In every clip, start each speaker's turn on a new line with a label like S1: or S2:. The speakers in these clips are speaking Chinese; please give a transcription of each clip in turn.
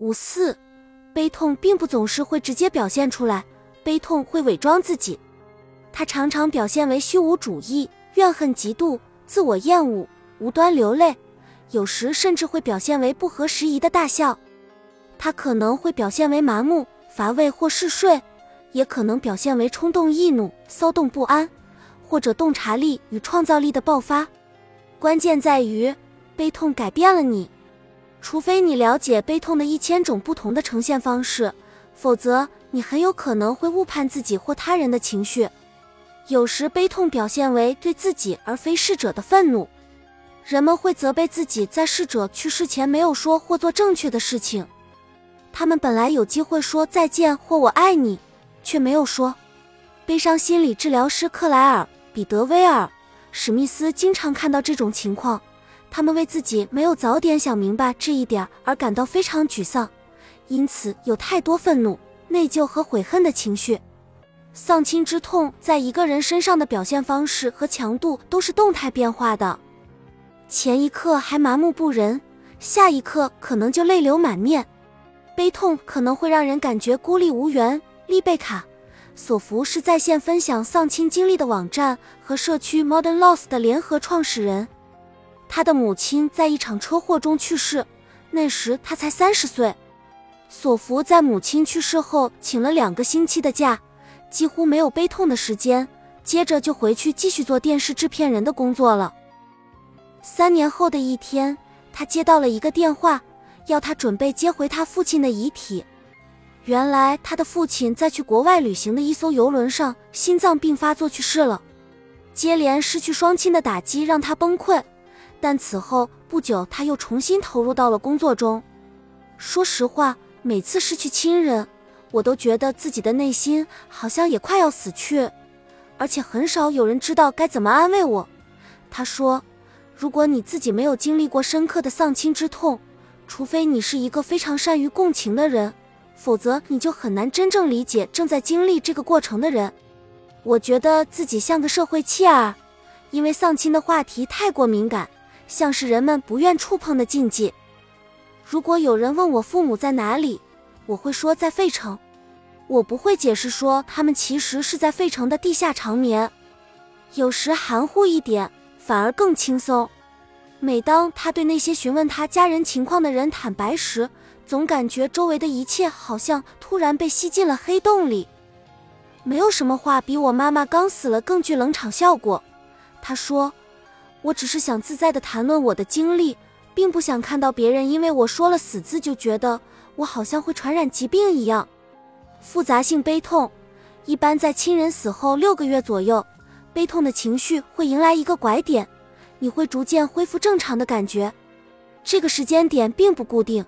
S1: 五四，悲痛并不总是会直接表现出来，悲痛会伪装自己，它常常表现为虚无主义、怨恨、嫉妒、自我厌恶、无端流泪，有时甚至会表现为不合时宜的大笑。它可能会表现为麻木、乏味或嗜睡，也可能表现为冲动、易怒、骚动不安，或者洞察力与创造力的爆发。关键在于，悲痛改变了你。除非你了解悲痛的一千种不同的呈现方式，否则你很有可能会误判自己或他人的情绪。有时悲痛表现为对自己而非逝者的愤怒，人们会责备自己在逝者去世前没有说或做正确的事情。他们本来有机会说再见或我爱你，却没有说。悲伤心理治疗师克莱尔·彼得威尔·史密斯经常看到这种情况。他们为自己没有早点想明白这一点而感到非常沮丧，因此有太多愤怒、内疚和悔恨的情绪。丧亲之痛在一个人身上的表现方式和强度都是动态变化的，前一刻还麻木不仁，下一刻可能就泪流满面。悲痛可能会让人感觉孤立无援。丽贝卡·索福是在线分享丧亲经历的网站和社区 Modern Loss 的联合创始人。他的母亲在一场车祸中去世，那时他才三十岁。索福在母亲去世后请了两个星期的假，几乎没有悲痛的时间，接着就回去继续做电视制片人的工作了。三年后的一天，他接到了一个电话，要他准备接回他父亲的遗体。原来他的父亲在去国外旅行的一艘游轮上心脏病发作去世了，接连失去双亲的打击让他崩溃。但此后不久，他又重新投入到了工作中。说实话，每次失去亲人，我都觉得自己的内心好像也快要死去，而且很少有人知道该怎么安慰我。他说：“如果你自己没有经历过深刻的丧亲之痛，除非你是一个非常善于共情的人，否则你就很难真正理解正在经历这个过程的人。”我觉得自己像个社会弃儿，因为丧亲的话题太过敏感。像是人们不愿触碰的禁忌。如果有人问我父母在哪里，我会说在费城。我不会解释说他们其实是在费城的地下长眠。有时含糊一点反而更轻松。每当他对那些询问他家人情况的人坦白时，总感觉周围的一切好像突然被吸进了黑洞里。没有什么话比我妈妈刚死了更具冷场效果。他说。我只是想自在地谈论我的经历，并不想看到别人因为我说了“死”字就觉得我好像会传染疾病一样。复杂性悲痛一般在亲人死后六个月左右，悲痛的情绪会迎来一个拐点，你会逐渐恢复正常的感觉。这个时间点并不固定，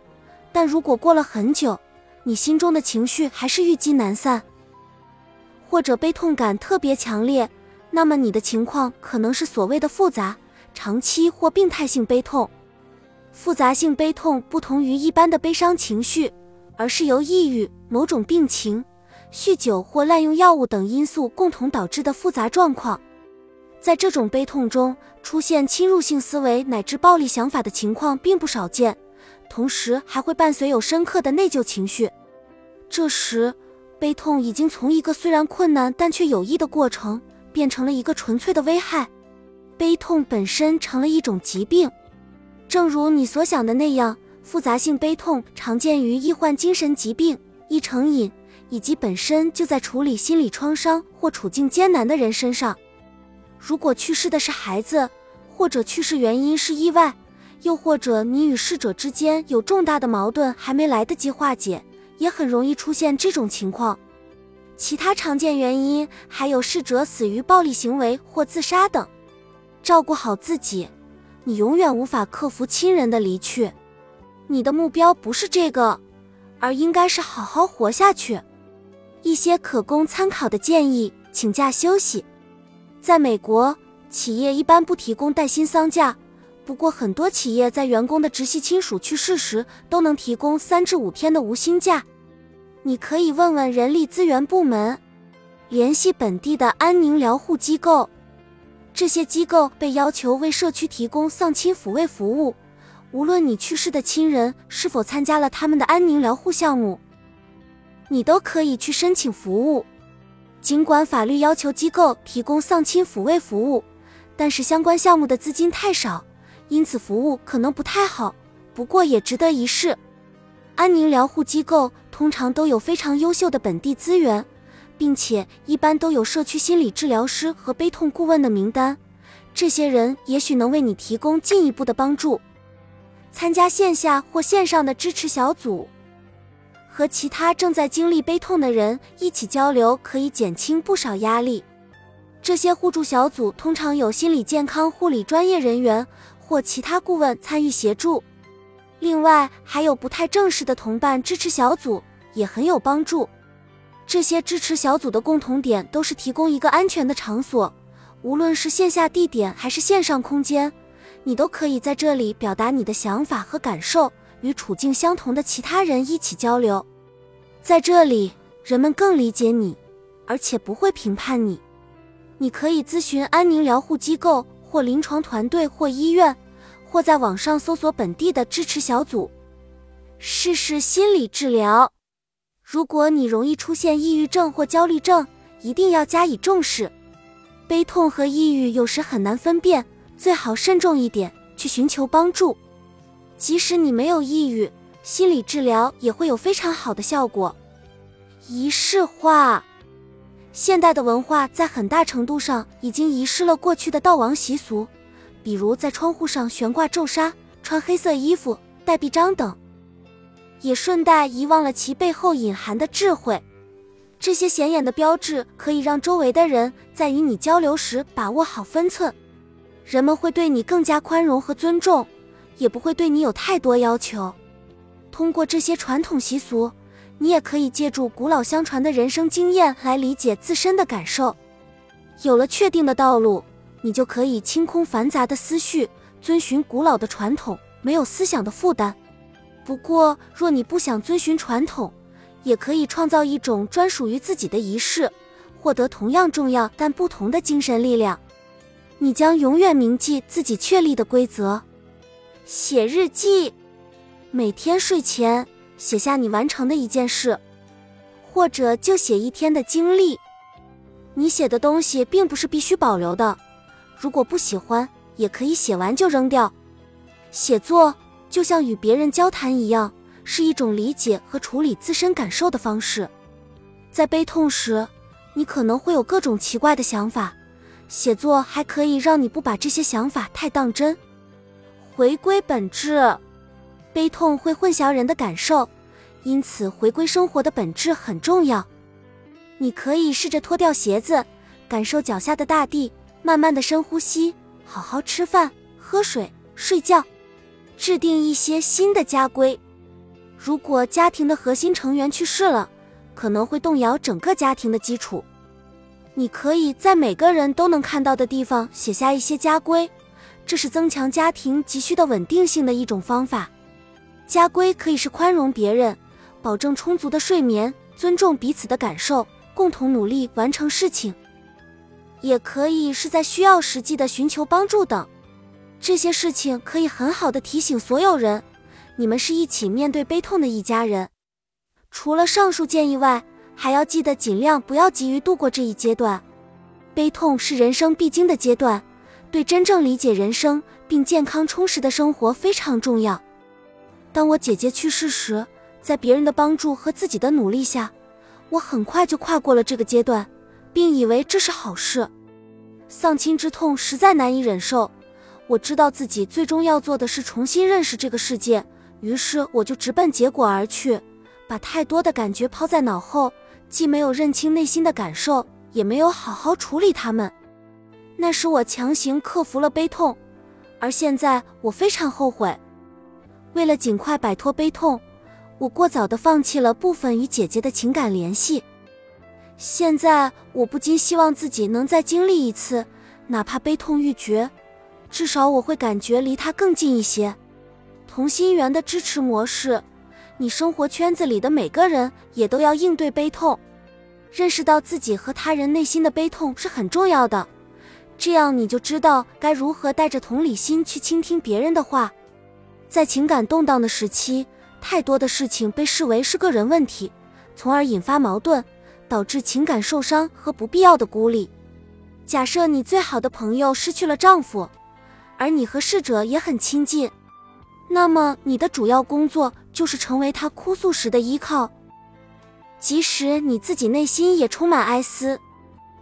S1: 但如果过了很久，你心中的情绪还是郁积难散，或者悲痛感特别强烈，那么你的情况可能是所谓的复杂。长期或病态性悲痛，复杂性悲痛不同于一般的悲伤情绪，而是由抑郁、某种病情、酗酒或滥用药物等因素共同导致的复杂状况。在这种悲痛中出现侵入性思维乃至暴力想法的情况并不少见，同时还会伴随有深刻的内疚情绪。这时，悲痛已经从一个虽然困难但却有益的过程，变成了一个纯粹的危害。悲痛本身成了一种疾病，正如你所想的那样，复杂性悲痛常见于易患精神疾病、易成瘾以及本身就在处理心理创伤或处境艰难的人身上。如果去世的是孩子，或者去世原因是意外，又或者你与逝者之间有重大的矛盾还没来得及化解，也很容易出现这种情况。其他常见原因还有逝者死于暴力行为或自杀等。照顾好自己，你永远无法克服亲人的离去。你的目标不是这个，而应该是好好活下去。一些可供参考的建议：请假休息。在美国，企业一般不提供带薪丧假，不过很多企业在员工的直系亲属去世时都能提供三至五天的无薪假。你可以问问人力资源部门，联系本地的安宁疗护机构。这些机构被要求为社区提供丧亲抚慰服务，无论你去世的亲人是否参加了他们的安宁疗护项目，你都可以去申请服务。尽管法律要求机构提供丧亲抚慰服务，但是相关项目的资金太少，因此服务可能不太好。不过也值得一试。安宁疗护机构通常都有非常优秀的本地资源，并且一般都有社区心理治疗师和悲痛顾问的名单，这些人也许能为你提供进一步的帮助。参加线下或线上的支持小组，和其他正在经历悲痛的人一起交流，可以减轻不少压力。这些互助小组通常有心理健康护理专业人员或其他顾问参与协助。另外，还有不太正式的同伴支持小组也很有帮助。这些支持小组的共同点都是提供一个安全的场所，无论是线下地点还是线上空间。你都可以在这里表达你的想法和感受，与处境相同的其他人一起交流。在这里，人们更理解你，而且不会评判你。你可以咨询安宁疗护机构或临床团队或医院，或在网上搜索本地的支持小组。试试心理治疗。如果你容易出现抑郁症或焦虑症，一定要加以重视。悲痛和抑郁有时很难分辨。最好慎重一点，去寻求帮助。即使你没有抑郁，心理治疗也会有非常好的效果。仪式化，现代的文化在很大程度上已经遗失了过去的悼亡习俗，比如在窗户上悬挂皱纱、穿黑色衣服、戴臂章等，也顺带遗忘了其背后隐含的智慧。这些显眼的标志可以让周围的人在与你交流时把握好分寸。人们会对你更加宽容和尊重，也不会对你有太多要求。通过这些传统习俗，你也可以借助古老相传的人生经验来理解自身的感受。有了确定的道路，你就可以清空繁杂的思绪，遵循古老的传统，没有思想的负担。不过，若你不想遵循传统，也可以创造一种专属于自己的仪式，获得同样重要但不同的精神力量。你将永远铭记自己确立的规则。写日记，每天睡前写下你完成的一件事，或者就写一天的经历。你写的东西并不是必须保留的，如果不喜欢，也可以写完就扔掉。写作就像与别人交谈一样，是一种理解和处理自身感受的方式。在悲痛时，你可能会有各种奇怪的想法。写作还可以让你不把这些想法太当真，回归本质。悲痛会混淆人的感受，因此回归生活的本质很重要。你可以试着脱掉鞋子，感受脚下的大地，慢慢的深呼吸，好好吃饭、喝水、睡觉，制定一些新的家规。如果家庭的核心成员去世了，可能会动摇整个家庭的基础。你可以在每个人都能看到的地方写下一些家规，这是增强家庭急需的稳定性的一种方法。家规可以是宽容别人，保证充足的睡眠，尊重彼此的感受，共同努力完成事情；也可以是在需要时记得寻求帮助等。这些事情可以很好的提醒所有人，你们是一起面对悲痛的一家人。除了上述建议外，还要记得尽量不要急于度过这一阶段，悲痛是人生必经的阶段，对真正理解人生并健康充实的生活非常重要。当我姐姐去世时，在别人的帮助和自己的努力下，我很快就跨过了这个阶段，并以为这是好事。丧亲之痛实在难以忍受，我知道自己最终要做的是重新认识这个世界，于是我就直奔结果而去，把太多的感觉抛在脑后。既没有认清内心的感受，也没有好好处理他们，那时我强行克服了悲痛，而现在我非常后悔。为了尽快摆脱悲痛，我过早的放弃了部分与姐姐的情感联系。现在我不禁希望自己能再经历一次，哪怕悲痛欲绝，至少我会感觉离他更近一些。同心圆的支持模式。你生活圈子里的每个人也都要应对悲痛，认识到自己和他人内心的悲痛是很重要的，这样你就知道该如何带着同理心去倾听别人的话。在情感动荡的时期，太多的事情被视为是个人问题，从而引发矛盾，导致情感受伤和不必要的孤立。假设你最好的朋友失去了丈夫，而你和逝者也很亲近，那么你的主要工作就是成为他哭诉时的依靠，即使你自己内心也充满哀思。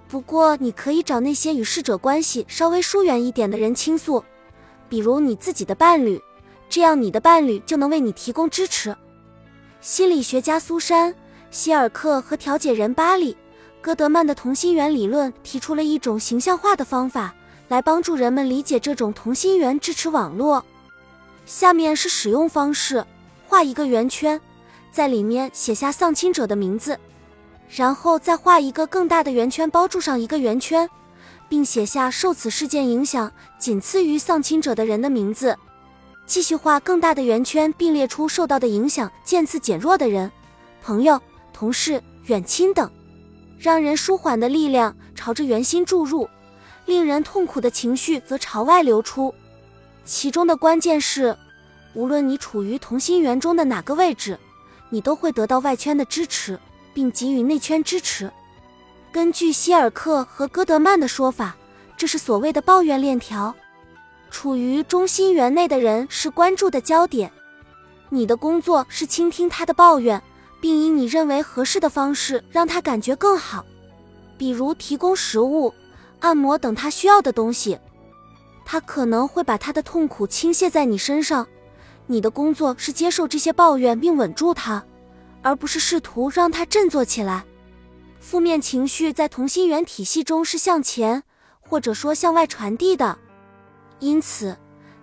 S1: 不过，你可以找那些与逝者关系稍微疏远一点的人倾诉，比如你自己的伴侣。这样，你的伴侣就能为你提供支持。心理学家苏珊·希尔克和调解人巴里·戈德曼的同心圆理论提出了一种形象化的方法，来帮助人们理解这种同心圆支持网络。下面是使用方式：画一个圆圈，在里面写下丧亲者的名字，然后再画一个更大的圆圈，包住上一个圆圈，并写下受此事件影响仅次于丧亲者的人的名字。继续画更大的圆圈，并列出受到的影响渐次减弱的人、朋友、同事、远亲等，让人舒缓的力量朝着圆心注入，令人痛苦的情绪则朝外流出。其中的关键是，无论你处于同心圆中的哪个位置，你都会得到外圈的支持，并给予内圈支持。根据希尔克和戈德曼的说法，这是所谓的抱怨链条。处于中心圆内的人是关注的焦点，你的工作是倾听他的抱怨，并以你认为合适的方式让他感觉更好，比如提供食物、按摩等他需要的东西。他可能会把他的痛苦倾泻在你身上，你的工作是接受这些抱怨并稳住他，而不是试图让他振作起来。负面情绪在同心圆体系中是向前或者说向外传递的。因此，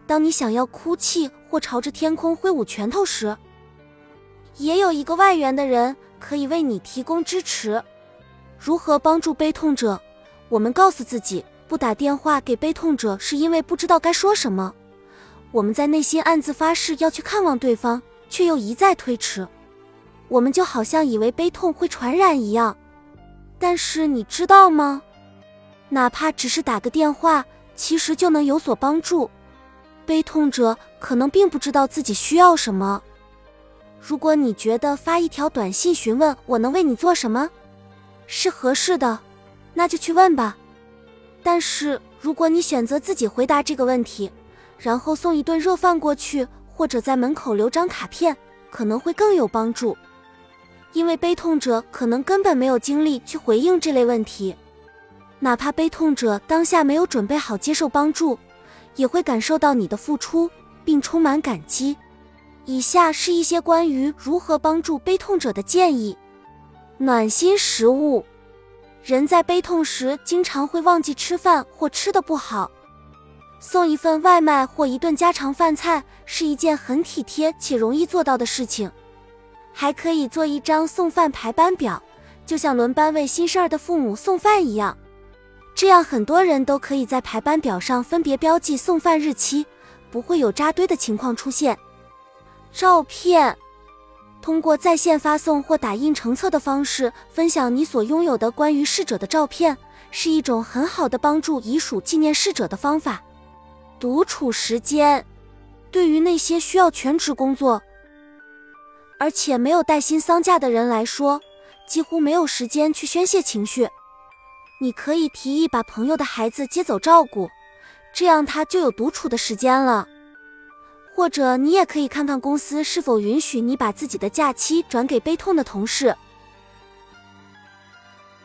S1: 当你想要哭泣或朝着天空挥舞拳头时，也有一个外援的人可以为你提供支持。如何帮助悲痛者？我们告诉自己，不打电话给悲痛者是因为不知道该说什么。我们在内心暗自发誓要去看望对方，却又一再推迟。我们就好像以为悲痛会传染一样。但是你知道吗？哪怕只是打个电话。其实就能有所帮助。悲痛者可能并不知道自己需要什么。如果你觉得发一条短信询问我能为你做什么是合适的，那就去问吧。但是如果你选择自己回答这个问题，然后送一顿热饭过去，或者在门口留张卡片，可能会更有帮助。因为悲痛者可能根本没有精力去回应这类问题。哪怕悲痛者当下没有准备好接受帮助，也会感受到你的付出，并充满感激。以下是一些关于如何帮助悲痛者的建议：暖心食物。人在悲痛时经常会忘记吃饭或吃的不好，送一份外卖或一顿家常饭菜是一件很体贴且容易做到的事情。还可以做一张送饭排班表，就像轮班为新生儿的父母送饭一样。这样，很多人都可以在排班表上分别标记送饭日期，不会有扎堆的情况出现。照片，通过在线发送或打印成册的方式分享你所拥有的关于逝者的照片，是一种很好的帮助遗属纪念逝者的方法。独处时间，对于那些需要全职工作而且没有带薪丧假的人来说，几乎没有时间去宣泄情绪。你可以提议把朋友的孩子接走照顾，这样他就有独处的时间了。或者你也可以看看公司是否允许你把自己的假期转给悲痛的同事。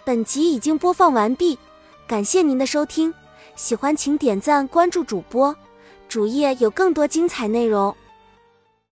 S1: 本集已经播放完毕，感谢您的收听，喜欢请点赞关注主播，主页有更多精彩内容。